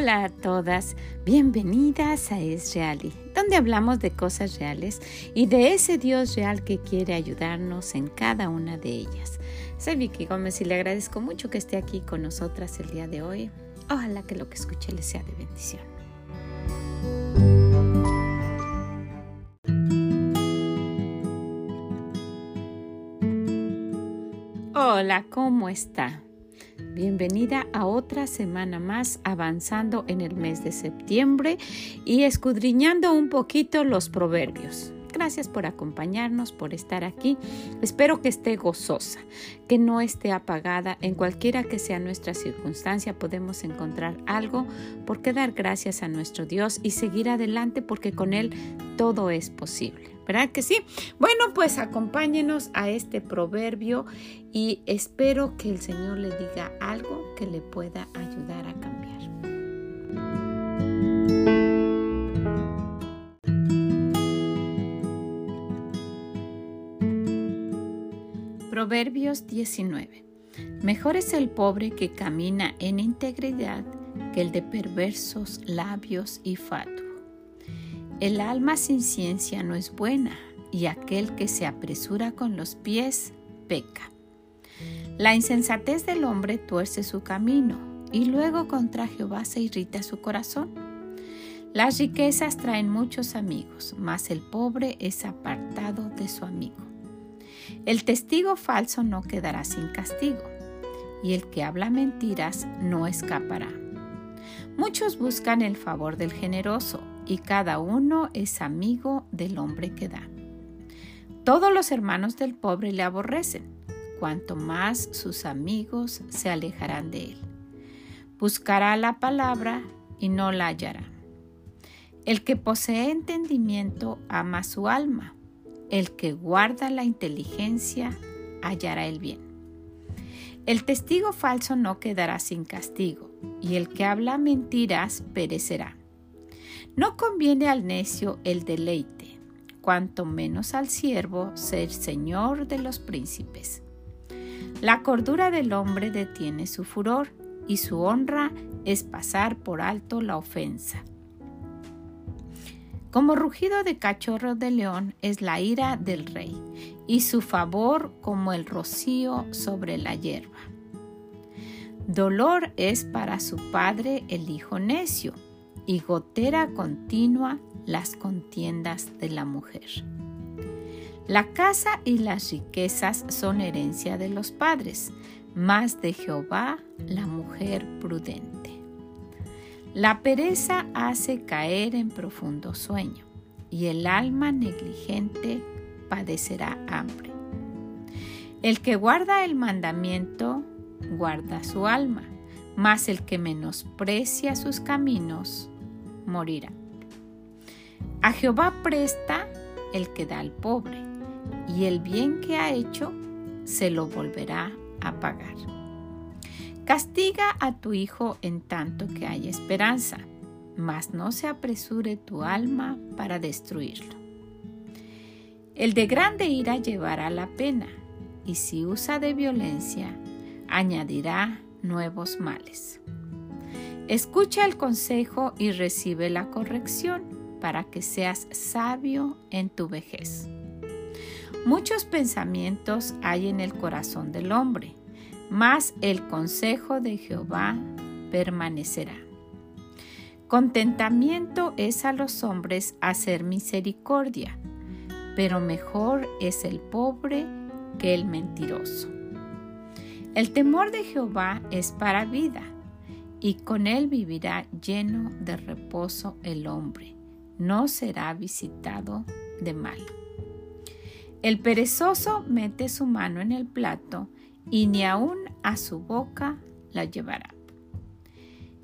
Hola a todas, bienvenidas a Es Reali, donde hablamos de cosas reales y de ese Dios real que quiere ayudarnos en cada una de ellas. Soy Vicky Gómez y le agradezco mucho que esté aquí con nosotras el día de hoy. Ojalá que lo que escuche le sea de bendición. Hola, ¿cómo está? Bienvenida a otra semana más avanzando en el mes de septiembre y escudriñando un poquito los proverbios. Gracias por acompañarnos, por estar aquí. Espero que esté gozosa, que no esté apagada. En cualquiera que sea nuestra circunstancia podemos encontrar algo por qué dar gracias a nuestro Dios y seguir adelante porque con Él todo es posible. ¿Verdad que sí? Bueno, pues acompáñenos a este proverbio y espero que el Señor le diga algo que le pueda ayudar a cambiar. Proverbios 19. Mejor es el pobre que camina en integridad que el de perversos labios y fatuo. El alma sin ciencia no es buena, y aquel que se apresura con los pies peca. La insensatez del hombre tuerce su camino, y luego contra Jehová se irrita su corazón. Las riquezas traen muchos amigos, mas el pobre es apartado de su amigo. El testigo falso no quedará sin castigo, y el que habla mentiras no escapará. Muchos buscan el favor del generoso, y cada uno es amigo del hombre que da. Todos los hermanos del pobre le aborrecen, cuanto más sus amigos se alejarán de él. Buscará la palabra y no la hallará. El que posee entendimiento ama su alma el que guarda la inteligencia hallará el bien. El testigo falso no quedará sin castigo, y el que habla mentiras perecerá. No conviene al necio el deleite, cuanto menos al siervo ser señor de los príncipes. La cordura del hombre detiene su furor, y su honra es pasar por alto la ofensa. Como rugido de cachorro de león es la ira del rey, y su favor como el rocío sobre la hierba. Dolor es para su padre el hijo necio, y gotera continua las contiendas de la mujer. La casa y las riquezas son herencia de los padres, mas de Jehová la mujer prudente. La pereza hace caer en profundo sueño y el alma negligente padecerá hambre. El que guarda el mandamiento guarda su alma, mas el que menosprecia sus caminos morirá. A Jehová presta el que da al pobre, y el bien que ha hecho se lo volverá a pagar. Castiga a tu hijo en tanto que haya esperanza, mas no se apresure tu alma para destruirlo. El de grande ira llevará la pena, y si usa de violencia, añadirá nuevos males. Escucha el consejo y recibe la corrección para que seas sabio en tu vejez. Muchos pensamientos hay en el corazón del hombre, mas el consejo de Jehová permanecerá. Contentamiento es a los hombres hacer misericordia, pero mejor es el pobre que el mentiroso. El temor de Jehová es para vida, y con él vivirá lleno de reposo el hombre, no será visitado de mal. El perezoso mete su mano en el plato y ni aun a su boca la llevará.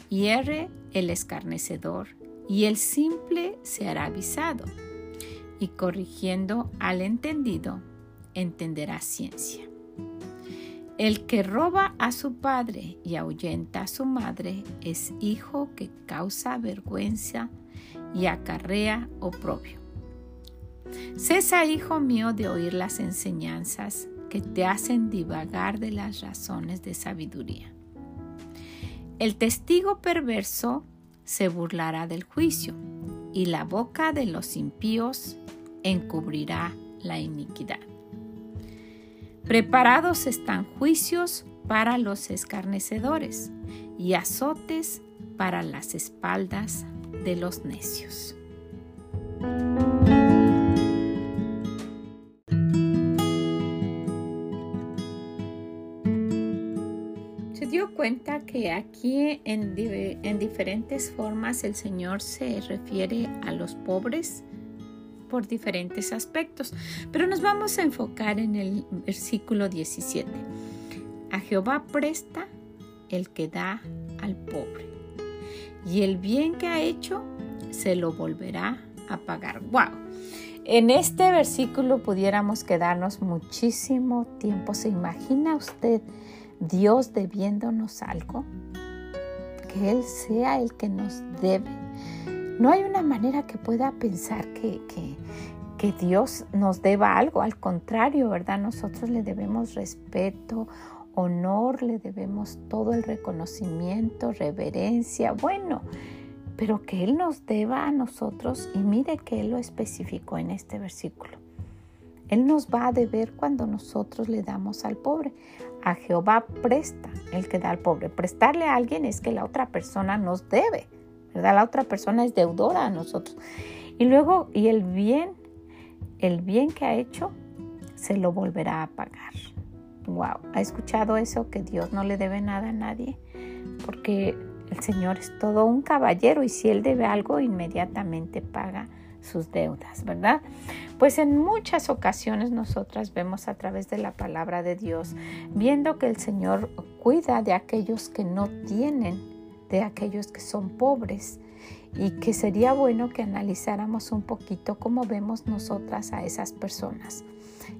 Hierre el escarnecedor, y el simple se hará avisado, y corrigiendo al entendido, entenderá ciencia. El que roba a su padre y ahuyenta a su madre es hijo que causa vergüenza y acarrea oprobio. Cesa, hijo mío, de oír las enseñanzas te hacen divagar de las razones de sabiduría. El testigo perverso se burlará del juicio, y la boca de los impíos encubrirá la iniquidad. Preparados están juicios para los escarnecedores y azotes para las espaldas de los necios. Cuenta que aquí en, en diferentes formas el Señor se refiere a los pobres por diferentes aspectos, pero nos vamos a enfocar en el versículo 17. A Jehová presta el que da al pobre, y el bien que ha hecho se lo volverá a pagar. ¡Wow! En este versículo pudiéramos quedarnos muchísimo tiempo. ¿Se imagina usted Dios debiéndonos algo? Que Él sea el que nos debe. No hay una manera que pueda pensar que, que, que Dios nos deba algo. Al contrario, ¿verdad? Nosotros le debemos respeto, honor, le debemos todo el reconocimiento, reverencia, bueno, pero que Él nos deba a nosotros y mire que Él lo especificó en este versículo. Él nos va a deber cuando nosotros le damos al pobre. A Jehová presta el que da al pobre. Prestarle a alguien es que la otra persona nos debe, ¿verdad? La otra persona es deudora a nosotros. Y luego, y el bien, el bien que ha hecho, se lo volverá a pagar. Wow, ¿ha escuchado eso? Que Dios no le debe nada a nadie, porque el Señor es todo un caballero y si Él debe algo, inmediatamente paga sus deudas, ¿verdad? Pues en muchas ocasiones nosotras vemos a través de la palabra de Dios, viendo que el Señor cuida de aquellos que no tienen, de aquellos que son pobres, y que sería bueno que analizáramos un poquito cómo vemos nosotras a esas personas.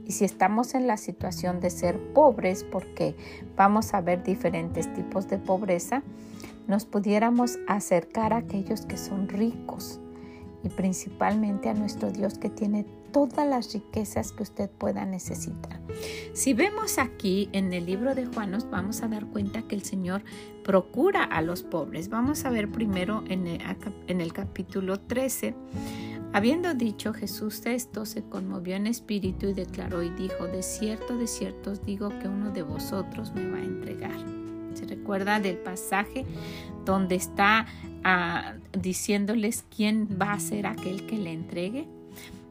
Y si estamos en la situación de ser pobres, porque vamos a ver diferentes tipos de pobreza, nos pudiéramos acercar a aquellos que son ricos y principalmente a nuestro Dios que tiene todas las riquezas que usted pueda necesitar. Si vemos aquí en el libro de Juan nos vamos a dar cuenta que el Señor procura a los pobres. Vamos a ver primero en el, en el capítulo 13 Habiendo dicho Jesús esto, se conmovió en espíritu y declaró y dijo, de cierto, de cierto os digo que uno de vosotros me va a entregar. ¿Se recuerda del pasaje donde está ah, diciéndoles quién va a ser aquel que le entregue?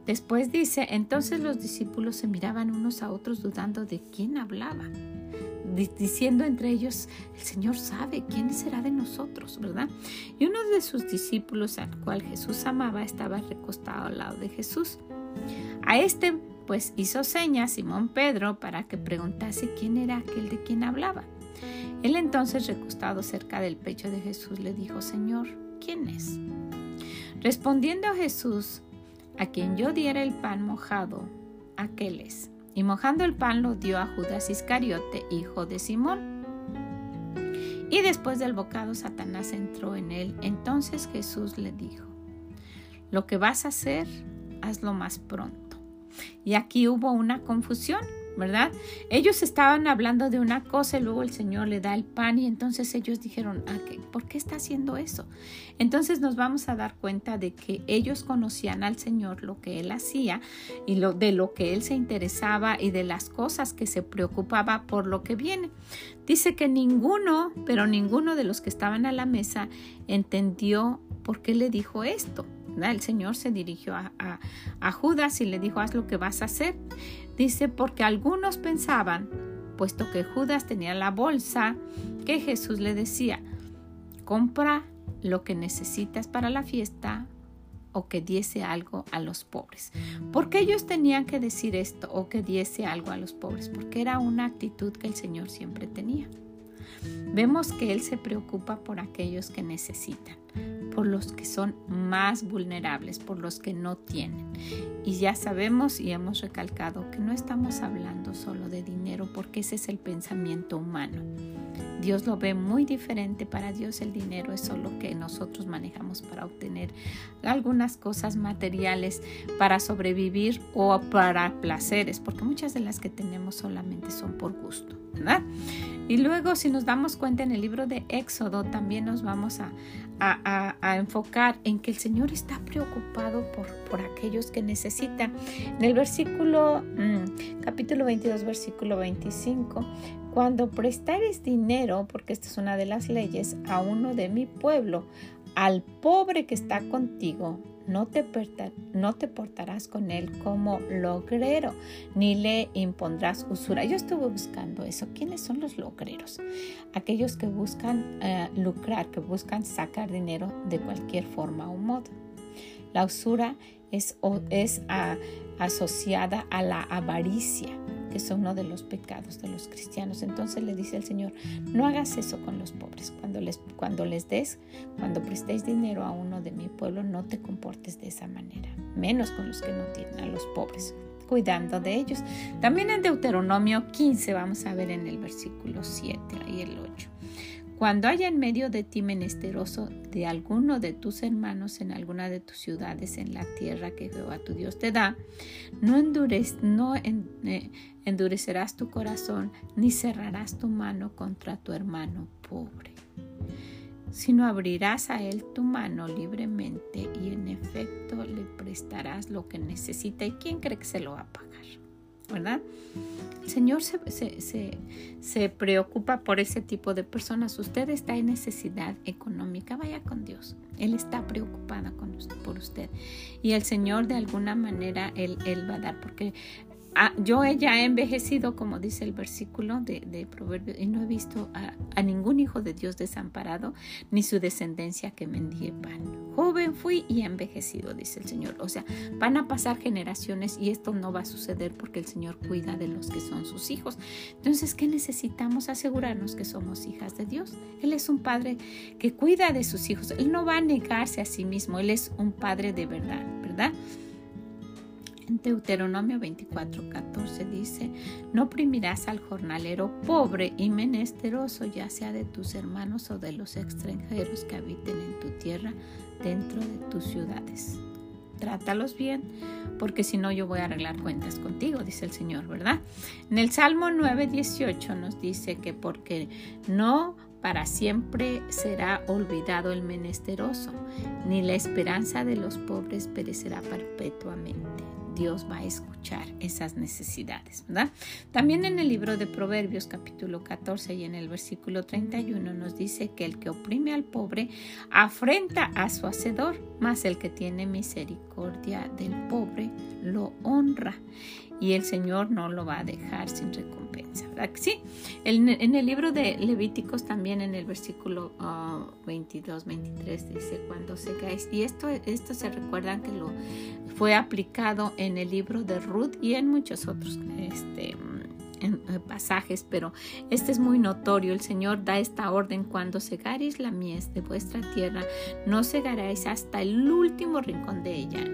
Después dice, entonces los discípulos se miraban unos a otros dudando de quién hablaba diciendo entre ellos, el Señor sabe quién será de nosotros, ¿verdad? Y uno de sus discípulos, al cual Jesús amaba, estaba recostado al lado de Jesús. A este, pues, hizo señas Simón Pedro para que preguntase quién era aquel de quien hablaba. Él entonces, recostado cerca del pecho de Jesús, le dijo, Señor, ¿quién es? Respondiendo a Jesús, a quien yo diera el pan mojado, aquel es y mojando el pan lo dio a Judas Iscariote, hijo de Simón. Y después del bocado Satanás entró en él. Entonces Jesús le dijo, lo que vas a hacer, hazlo más pronto. Y aquí hubo una confusión ¿verdad? Ellos estaban hablando de una cosa y luego el Señor le da el pan y entonces ellos dijeron, ah, ¿por qué está haciendo eso? Entonces nos vamos a dar cuenta de que ellos conocían al Señor lo que Él hacía y lo, de lo que Él se interesaba y de las cosas que se preocupaba por lo que viene. Dice que ninguno, pero ninguno de los que estaban a la mesa entendió por qué le dijo esto. El Señor se dirigió a, a Judas y le dijo, haz lo que vas a hacer. Dice, porque algunos pensaban, puesto que Judas tenía la bolsa, que Jesús le decía, compra lo que necesitas para la fiesta o que diese algo a los pobres. ¿Por qué ellos tenían que decir esto o que diese algo a los pobres? Porque era una actitud que el Señor siempre tenía. Vemos que Él se preocupa por aquellos que necesitan, por los que son más vulnerables, por los que no tienen. Y ya sabemos y hemos recalcado que no estamos hablando solo de dinero porque ese es el pensamiento humano. Dios lo ve muy diferente. Para Dios el dinero es solo que nosotros manejamos para obtener algunas cosas materiales, para sobrevivir o para placeres, porque muchas de las que tenemos solamente son por gusto, ¿verdad? Y luego si nos damos cuenta en el libro de Éxodo también nos vamos a, a, enfocar en que el Señor está preocupado por, por aquellos que necesitan. En el versículo, mm, capítulo 22, versículo 25, cuando prestares dinero, porque esta es una de las leyes, a uno de mi pueblo, al pobre que está contigo, no te, no te portarás con él como logrero, ni le impondrás usura. Yo estuve buscando eso. ¿Quiénes son los logreros? Aquellos que buscan eh, lucrar, que buscan sacar dinero de cualquier forma o modo. La usura es, es asociada a la avaricia es uno de los pecados de los cristianos. Entonces le dice el Señor, no hagas eso con los pobres. Cuando les, cuando les des, cuando prestéis dinero a uno de mi pueblo, no te comportes de esa manera, menos con los que no tienen, a los pobres cuidando de ellos. También en Deuteronomio 15 vamos a ver en el versículo 7 y el 8. Cuando haya en medio de ti menesteroso de alguno de tus hermanos en alguna de tus ciudades en la tierra que Jehová tu Dios te da, no, no eh, endurecerás tu corazón ni cerrarás tu mano contra tu hermano pobre, sino abrirás a él tu mano libremente y en efecto le prestarás lo que necesita. ¿Y quién cree que se lo va a pagar? ¿Verdad? El Señor se, preocupa por ese tipo de personas. Usted está en necesidad económica, vaya con Dios. Él está preocupada con por usted. Y el Señor de alguna manera, Él, él va a dar, porque Ah, yo ya he envejecido, como dice el versículo de, de Proverbios, y no he visto a, ningún hijo de Dios desamparado, ni su descendencia que mendigue pan. Joven fui y envejecido, dice el Señor. O sea, van a pasar generaciones y esto no va a suceder porque el Señor cuida de los que son sus hijos. Entonces, ¿qué necesitamos? Asegurarnos que somos hijas de Dios. Él es un padre que cuida de sus hijos. Él no va a negarse a sí mismo. Él es un padre de verdad, ¿verdad? En Deuteronomio 24, 14 dice, no oprimirás al jornalero pobre y menesteroso, ya sea de tus hermanos o de los extranjeros que habiten en tu tierra dentro de tus ciudades. Trátalos bien, porque si no yo voy a arreglar cuentas contigo, dice el Señor, ¿verdad? En el Salmo 9, 18 nos dice que porque no para siempre será olvidado el menesteroso, ni la esperanza de los pobres perecerá perpetuamente. Dios va a escuchar esas necesidades, ¿verdad? También en el libro de Proverbios capítulo 14 y en el versículo 31 nos dice que el que oprime al pobre afrenta a su hacedor, mas el que tiene misericordia del pobre lo honra y el Señor no lo va a dejar sin recompensa. ¿verdad? Sí, en, el libro de Levíticos también en el versículo 22, ah, 23 dice cuando secáis, y esto, esto se recuerdan que lo fue aplicado en el libro de Ruth y en muchos otros este, pasajes, pero este es muy notorio. El Señor da esta orden cuando segaréis la mies de vuestra tierra, no segaréis hasta el último rincón de ella,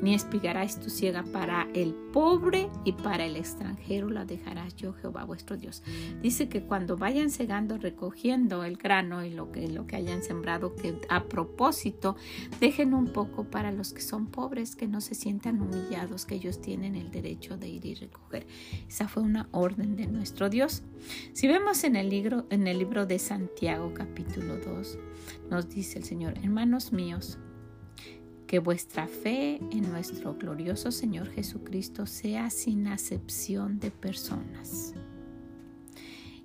ni espigaréis tu ciega para el pobre y para el extranjero la dejarás yo, Jehová vuestro Dios. Dice que cuando vayan segando, recogiendo el grano y lo que, lo que hayan sembrado, que a propósito dejen un poco para los que son pobres, que no se sientan humillados, que ellos tienen el derecho de ir y recoger. Esa fue una orden de nuestro Dios. Si vemos en el libro, en el libro de Santiago capítulo 2, nos dice el Señor, hermanos míos, que vuestra fe en nuestro glorioso Señor Jesucristo sea sin acepción de personas.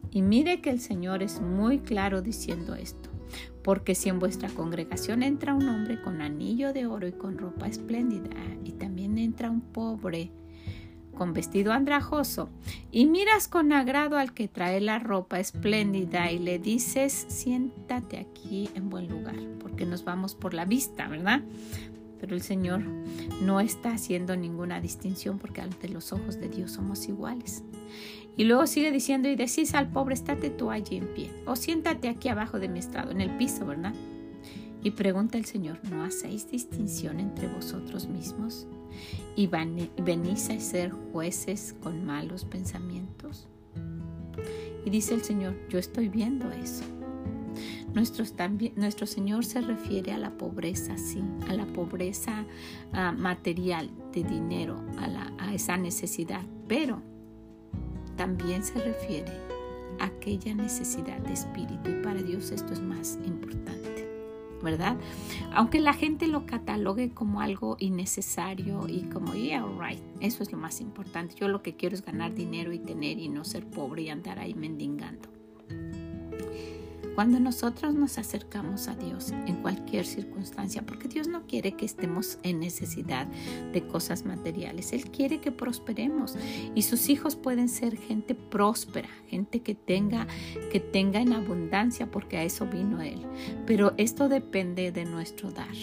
Y mire que el Señor es muy claro diciendo esto, porque si en vuestra congregación entra un hombre con anillo de oro y con ropa espléndida, y también entra un pobre, con vestido andrajoso y miras con agrado al que trae la ropa espléndida y le dices, siéntate aquí en buen lugar, porque nos vamos por la vista, ¿verdad? Pero el Señor no está haciendo ninguna distinción porque ante los ojos de Dios somos iguales. Y luego sigue diciendo y decís al pobre, estate tú allí en pie o siéntate aquí abajo de mi estrado, en el piso, ¿verdad? Y pregunta el Señor, ¿no hacéis distinción entre vosotros mismos? ¿Y venís a ser jueces con malos pensamientos? Y dice el Señor, yo estoy viendo eso. Nuestro, Señor se refiere a la pobreza, sí, a la pobreza ah, material de dinero, a, a esa necesidad, pero también se refiere a aquella necesidad de espíritu y para Dios esto es más importante. ¿Verdad? Aunque la gente lo catalogue como algo innecesario y como, yeah, right, eso es lo más importante. Yo lo que quiero es ganar dinero y tener y no ser pobre y andar ahí mendigando. Cuando nosotros nos acercamos a Dios en cualquier circunstancia, porque Dios no quiere que estemos en necesidad de cosas materiales, Él quiere que prosperemos y sus hijos pueden ser gente próspera, gente que tenga, que tenga en abundancia, porque a eso vino Él. Pero esto depende de nuestro dar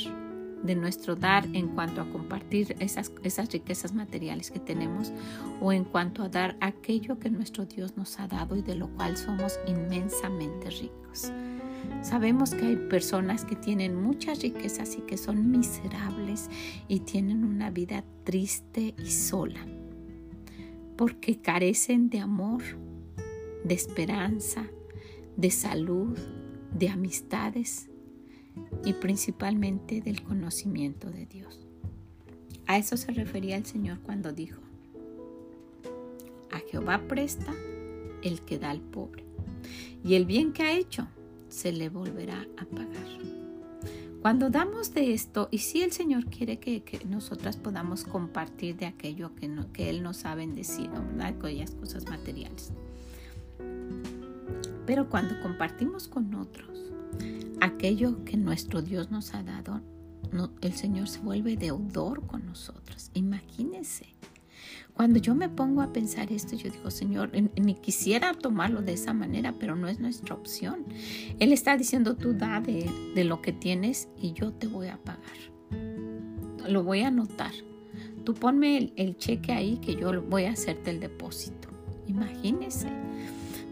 de nuestro dar en cuanto a compartir esas, esas riquezas materiales que tenemos o en cuanto a dar aquello que nuestro Dios nos ha dado y de lo cual somos inmensamente ricos. Sabemos que hay personas que tienen muchas riquezas y que son miserables y tienen una vida triste y sola, porque carecen de amor, de esperanza, de salud, de amistades y principalmente del conocimiento de Dios. A eso se refería el Señor cuando dijo, a Jehová presta el que da al pobre, y el bien que ha hecho se le volverá a pagar. Cuando damos de esto, y si el Señor quiere que, nosotras podamos compartir de aquello que, que Él nos ha bendecido, ¿verdad? aquellas cosas materiales. Pero cuando compartimos con otros, aquello que nuestro Dios nos ha dado, el Señor se vuelve deudor con nosotros. Imagínense. Cuando yo me pongo a pensar esto, yo digo, Señor, ni quisiera tomarlo de esa manera, pero no es nuestra opción. Él está diciendo, tú da de, lo que tienes y yo te voy a pagar. Lo voy a anotar. Tú ponme el, el cheque ahí que yo voy a hacerte el depósito. Imagínese.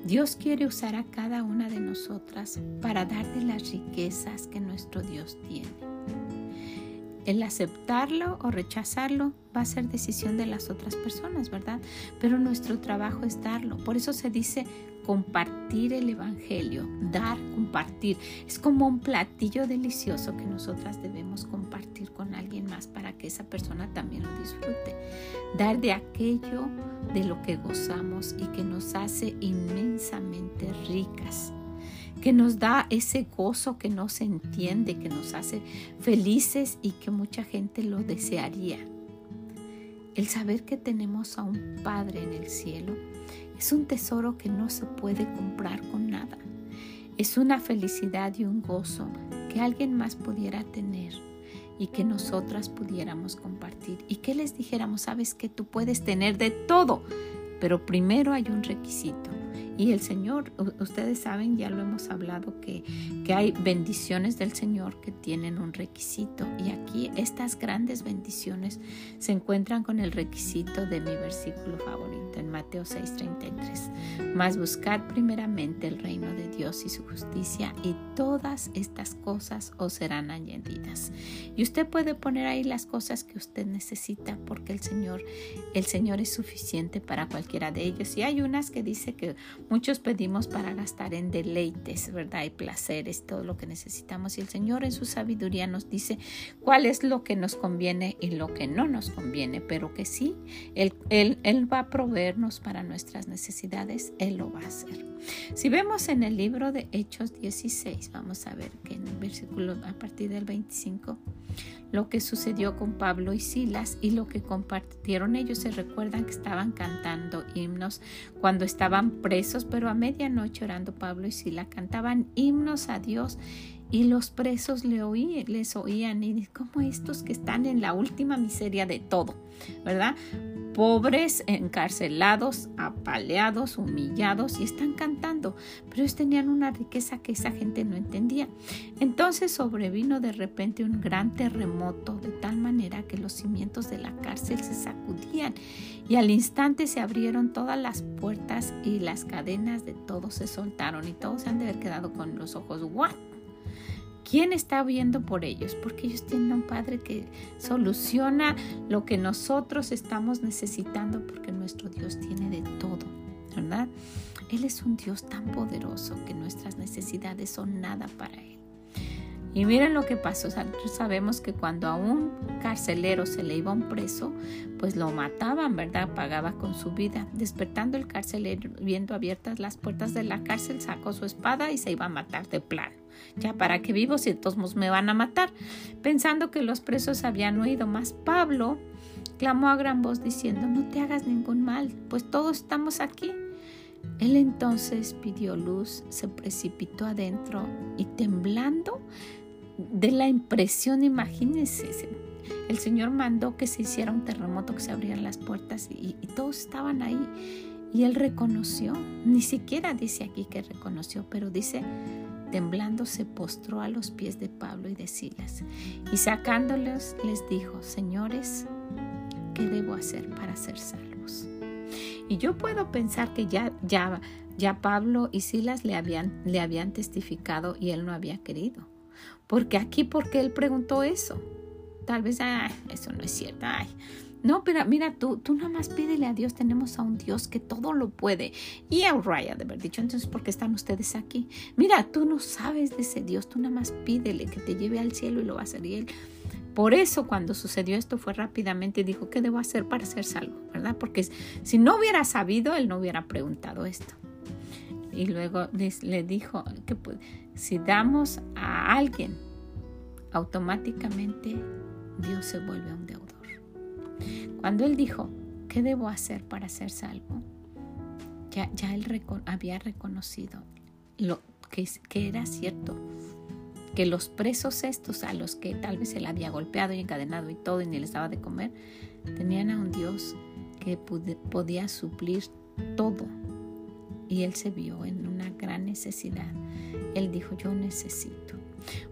Dios quiere usar a cada una de nosotras para dar de las riquezas que nuestro Dios tiene. El aceptarlo o rechazarlo va a ser decisión de las otras personas, ¿verdad? Pero nuestro trabajo es darlo. Por eso se dice compartir el Evangelio, dar, compartir. Es como un platillo delicioso que nosotras debemos compartir con alguien más para que esa persona también lo disfrute. Dar de aquello de lo que gozamos y que nos hace inmensamente ricas que nos da ese gozo que no se entiende, que nos hace felices y que mucha gente lo desearía. El saber que tenemos a un Padre en el cielo es un tesoro que no se puede comprar con nada. Es una felicidad y un gozo que alguien más pudiera tener y que nosotras pudiéramos compartir y que les dijéramos, sabes que tú puedes tener de todo, pero primero hay un requisito y el Señor, ustedes saben, ya lo hemos hablado, que, que hay bendiciones del Señor que tienen un requisito. Y aquí estas grandes bendiciones se encuentran con el requisito de mi versículo favorito en Mateo 6:33. Mas buscad primeramente el reino de Dios y su justicia y todas estas cosas os serán añadidas. Y usted puede poner ahí las cosas que usted necesita porque el Señor, el Señor es suficiente para cualquiera de ellos. Y hay unas que dice que Muchos pedimos para gastar en deleites, ¿verdad? Y placeres, todo lo que necesitamos. Y el Señor en su sabiduría nos dice cuál es lo que nos conviene y lo que no nos conviene, pero que sí, Él, él, él va a proveernos para nuestras necesidades, Él lo va a hacer. Si vemos en el libro de Hechos 16, vamos a ver que en el versículo a partir del 25, lo que sucedió con Pablo y Silas y lo que compartieron ellos. Se recuerdan que estaban cantando himnos cuando estaban presos, pero a medianoche orando Pablo y Silas cantaban himnos a Dios y los presos le oí, les oían y como estos que están en la última miseria de todo, ¿verdad? pobres, encarcelados, apaleados, humillados y están cantando, pero ellos tenían una riqueza que esa gente no entendía. Entonces sobrevino de repente un gran terremoto de tal manera que los cimientos de la cárcel se sacudían y al instante se abrieron todas las puertas y las cadenas de todos se soltaron y todos se han de haber quedado con los ojos, ¿what? ¿Quién está viendo por ellos? Porque ellos tienen un Padre que soluciona lo que nosotros estamos necesitando porque nuestro Dios tiene de todo, ¿verdad? Él es un Dios tan poderoso que nuestras necesidades son nada para Él. Y miren lo que pasó. sabemos que cuando a un carcelero se le iba un preso, pues lo mataban, ¿verdad? Pagaba con su vida. Despertando el carcelero, viendo abiertas las puertas de la cárcel, sacó su espada y se iba a matar de plano. Ya para que vivo si todos me van a matar. Pensando que los presos habían oído más, Pablo clamó a gran voz diciendo, no te hagas ningún mal, pues todos estamos aquí. Él entonces pidió luz, se precipitó adentro y temblando de la impresión, imagínense, el Señor mandó que se hiciera un terremoto, que se abrieran las puertas y, y todos estaban ahí. Y él reconoció, ni siquiera dice aquí que reconoció, pero dice, temblando se postró a los pies de Pablo y de Silas. Y sacándolos les dijo, señores, ¿qué debo hacer para ser salvos? Y yo puedo pensar que ya, ya, ya Pablo y Silas le habían, le habían testificado y él no había querido. Porque aquí, porque él preguntó eso? Tal vez, ay, eso no es cierto. Ay. No, pero mira, tú, tú nada más pídele a Dios. Tenemos a un Dios que todo lo puede. Y a Uriah de haber dicho, entonces, ¿por qué están ustedes aquí? Mira, tú no sabes de ese Dios. Tú nada más pídele que te lleve al cielo y lo va a hacer. Y él, por eso cuando sucedió esto fue rápidamente y dijo, ¿qué debo hacer para ser salvo? ¿Verdad? Porque si no hubiera sabido, él no hubiera preguntado esto. Y luego le dijo que si damos a alguien, automáticamente Dios se vuelve un deudor. Cuando él dijo, ¿qué debo hacer para ser salvo? Ya, ya él había reconocido lo que, que era cierto que los presos estos a los que tal vez él había golpeado y encadenado y todo y ni les daba de comer, tenían a un Dios que podía suplir todo. Y él se vio en una gran necesidad. Él dijo, yo necesito.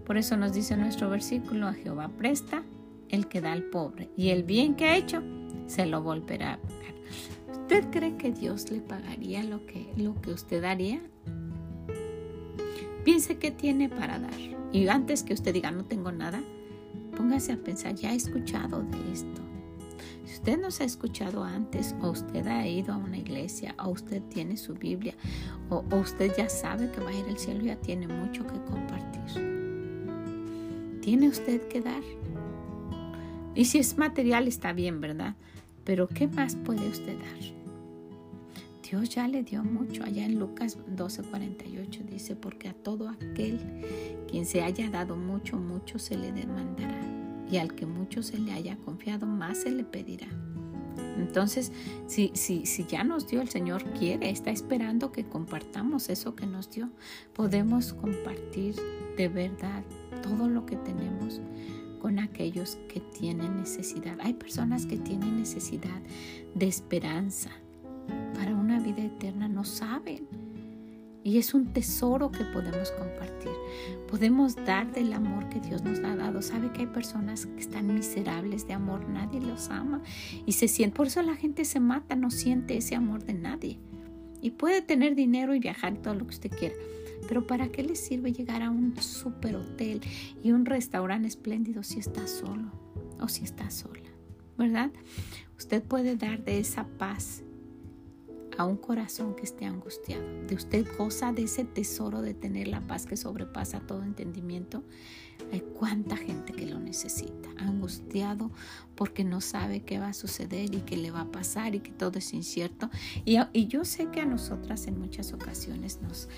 Por eso nos dice nuestro versículo, a Jehová presta el que da al pobre y el bien que ha hecho se lo volverá a pagar. ¿Usted cree que Dios le pagaría lo que, lo que usted daría? Piense qué tiene para dar. Y antes que usted diga no tengo nada, póngase a pensar, ya he escuchado de esto. Si usted no se ha escuchado antes, o usted ha ido a una iglesia, o usted tiene su Biblia, o, o usted ya sabe que va a ir al cielo, ya tiene mucho que compartir. Tiene usted que dar. Y si es material está bien, ¿verdad? Pero ¿qué más puede usted dar? Dios ya le dio mucho. Allá en Lucas 12:48 dice, porque a todo aquel quien se haya dado mucho, mucho se le demandará. Y al que mucho se le haya confiado, más se le pedirá. Entonces, si, si, si ya nos dio el Señor, quiere, está esperando que compartamos eso que nos dio. Podemos compartir de verdad todo lo que tenemos con aquellos que tienen necesidad. Hay personas que tienen necesidad de esperanza, para una vida eterna no saben. Y es un tesoro que podemos compartir. Podemos dar del amor que Dios nos ha dado. Sabe que hay personas que están miserables de amor, nadie los ama y se siente, por eso la gente se mata, no siente ese amor de nadie. Y puede tener dinero y viajar todo lo que usted quiera. Pero ¿para qué le sirve llegar a un super hotel y un restaurante espléndido si está solo o si está sola? ¿Verdad? Usted puede dar de esa paz a un corazón que esté angustiado. De usted goza de ese tesoro de tener la paz que sobrepasa todo entendimiento. Hay cuánta gente que lo necesita, angustiado porque no sabe qué va a suceder y qué le va a pasar y que todo es incierto. Y, y yo sé que a nosotras en muchas ocasiones nos,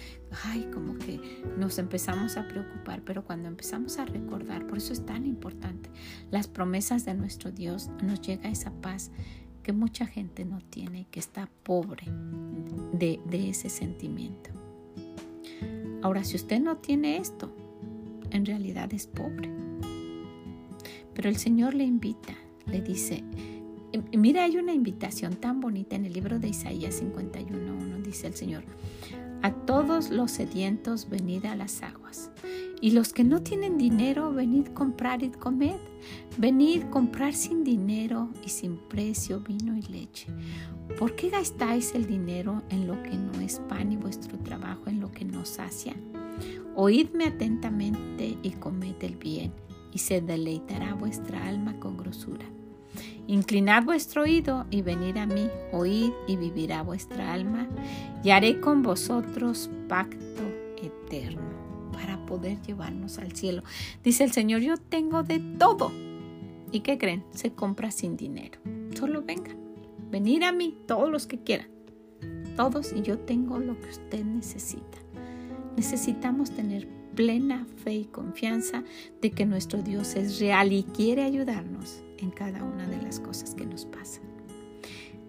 ay, como que nos empezamos a preocupar, pero cuando empezamos a recordar, por eso es tan importante, las promesas de nuestro Dios, nos llega esa paz que mucha gente no tiene, que está pobre de, ese sentimiento. Ahora, si usted no tiene esto, en realidad es pobre. Pero el Señor le invita, le dice, mira, hay una invitación tan bonita en el libro de Isaías 51.1, dice el Señor, a todos los sedientos venid a las aguas. Y los que no tienen dinero, venid comprar y comed. Venid comprar sin dinero y sin precio vino y leche. ¿Por qué gastáis el dinero en lo que no es pan y vuestro trabajo en lo que no sacia? Oídme atentamente y comed el bien, y se deleitará vuestra alma con grosura. Inclinad vuestro oído y venid a mí, oíd y vivirá vuestra alma, y haré con vosotros pacto eterno para poder llevarnos al cielo. Dice el Señor, yo tengo de todo. ¿Y qué creen? Se compra sin dinero. Solo vengan, venir a mí, todos los que quieran. Todos y yo tengo lo que usted necesita. Necesitamos tener plena fe y confianza de que nuestro Dios es real y quiere ayudarnos en cada una de las cosas que nos pasan.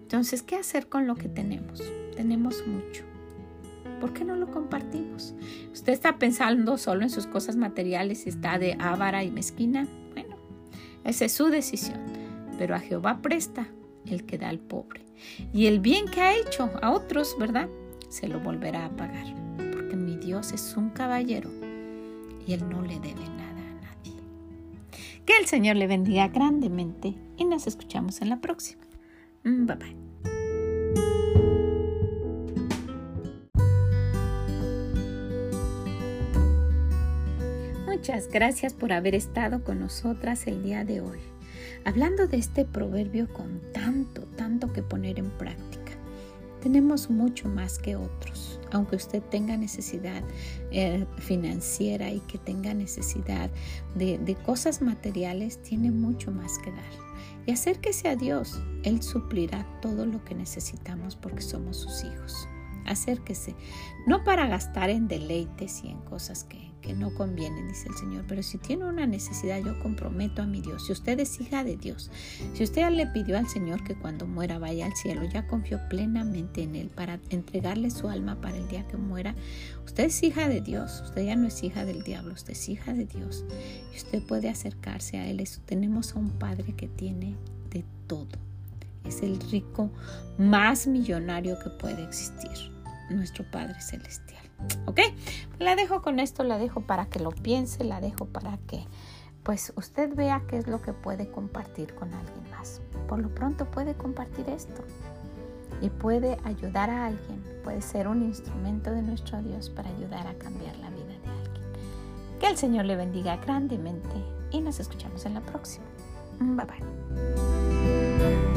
Entonces, ¿qué hacer con lo que tenemos? Tenemos mucho. ¿Por qué no lo compartimos? Usted está pensando solo en sus cosas materiales y está de ávara y mezquina. Bueno, esa es su decisión. Pero a Jehová presta el que da al pobre. Y el bien que ha hecho a otros, ¿verdad? Se lo volverá a pagar. Dios es un caballero y él no le debe nada a nadie. Que el Señor le bendiga grandemente y nos escuchamos en la próxima. Mm, bye bye. Muchas gracias por haber estado con nosotras el día de hoy, hablando de este proverbio con tanto, tanto que poner en práctica. Tenemos mucho más que otros, aunque usted tenga necesidad eh, financiera y que tenga necesidad de, de cosas materiales, tiene mucho más que dar. Y acérquese a Dios, Él suplirá todo lo que necesitamos porque somos sus hijos. Acérquese, no para gastar en deleites y en cosas que, que no convienen, dice el Señor, pero si tiene una necesidad, yo comprometo a mi Dios. Si usted es hija de Dios, si usted le pidió al Señor que cuando muera vaya al cielo, ya confió plenamente en Él para entregarle su alma para el día que muera, usted es hija de Dios, usted ya no es hija del diablo, usted es hija de Dios y usted puede acercarse a Él. tenemos a un Padre que tiene de todo. Es el rico más millonario que puede existir nuestro Padre Celestial. ¿Ok? La dejo con esto, la dejo para que lo piense, la dejo para que pues usted vea qué es lo que puede compartir con alguien más. Por lo pronto puede compartir esto y puede ayudar a alguien, puede ser un instrumento de nuestro Dios para ayudar a cambiar la vida de alguien. Que el Señor le bendiga grandemente y nos escuchamos en la próxima. Bye bye.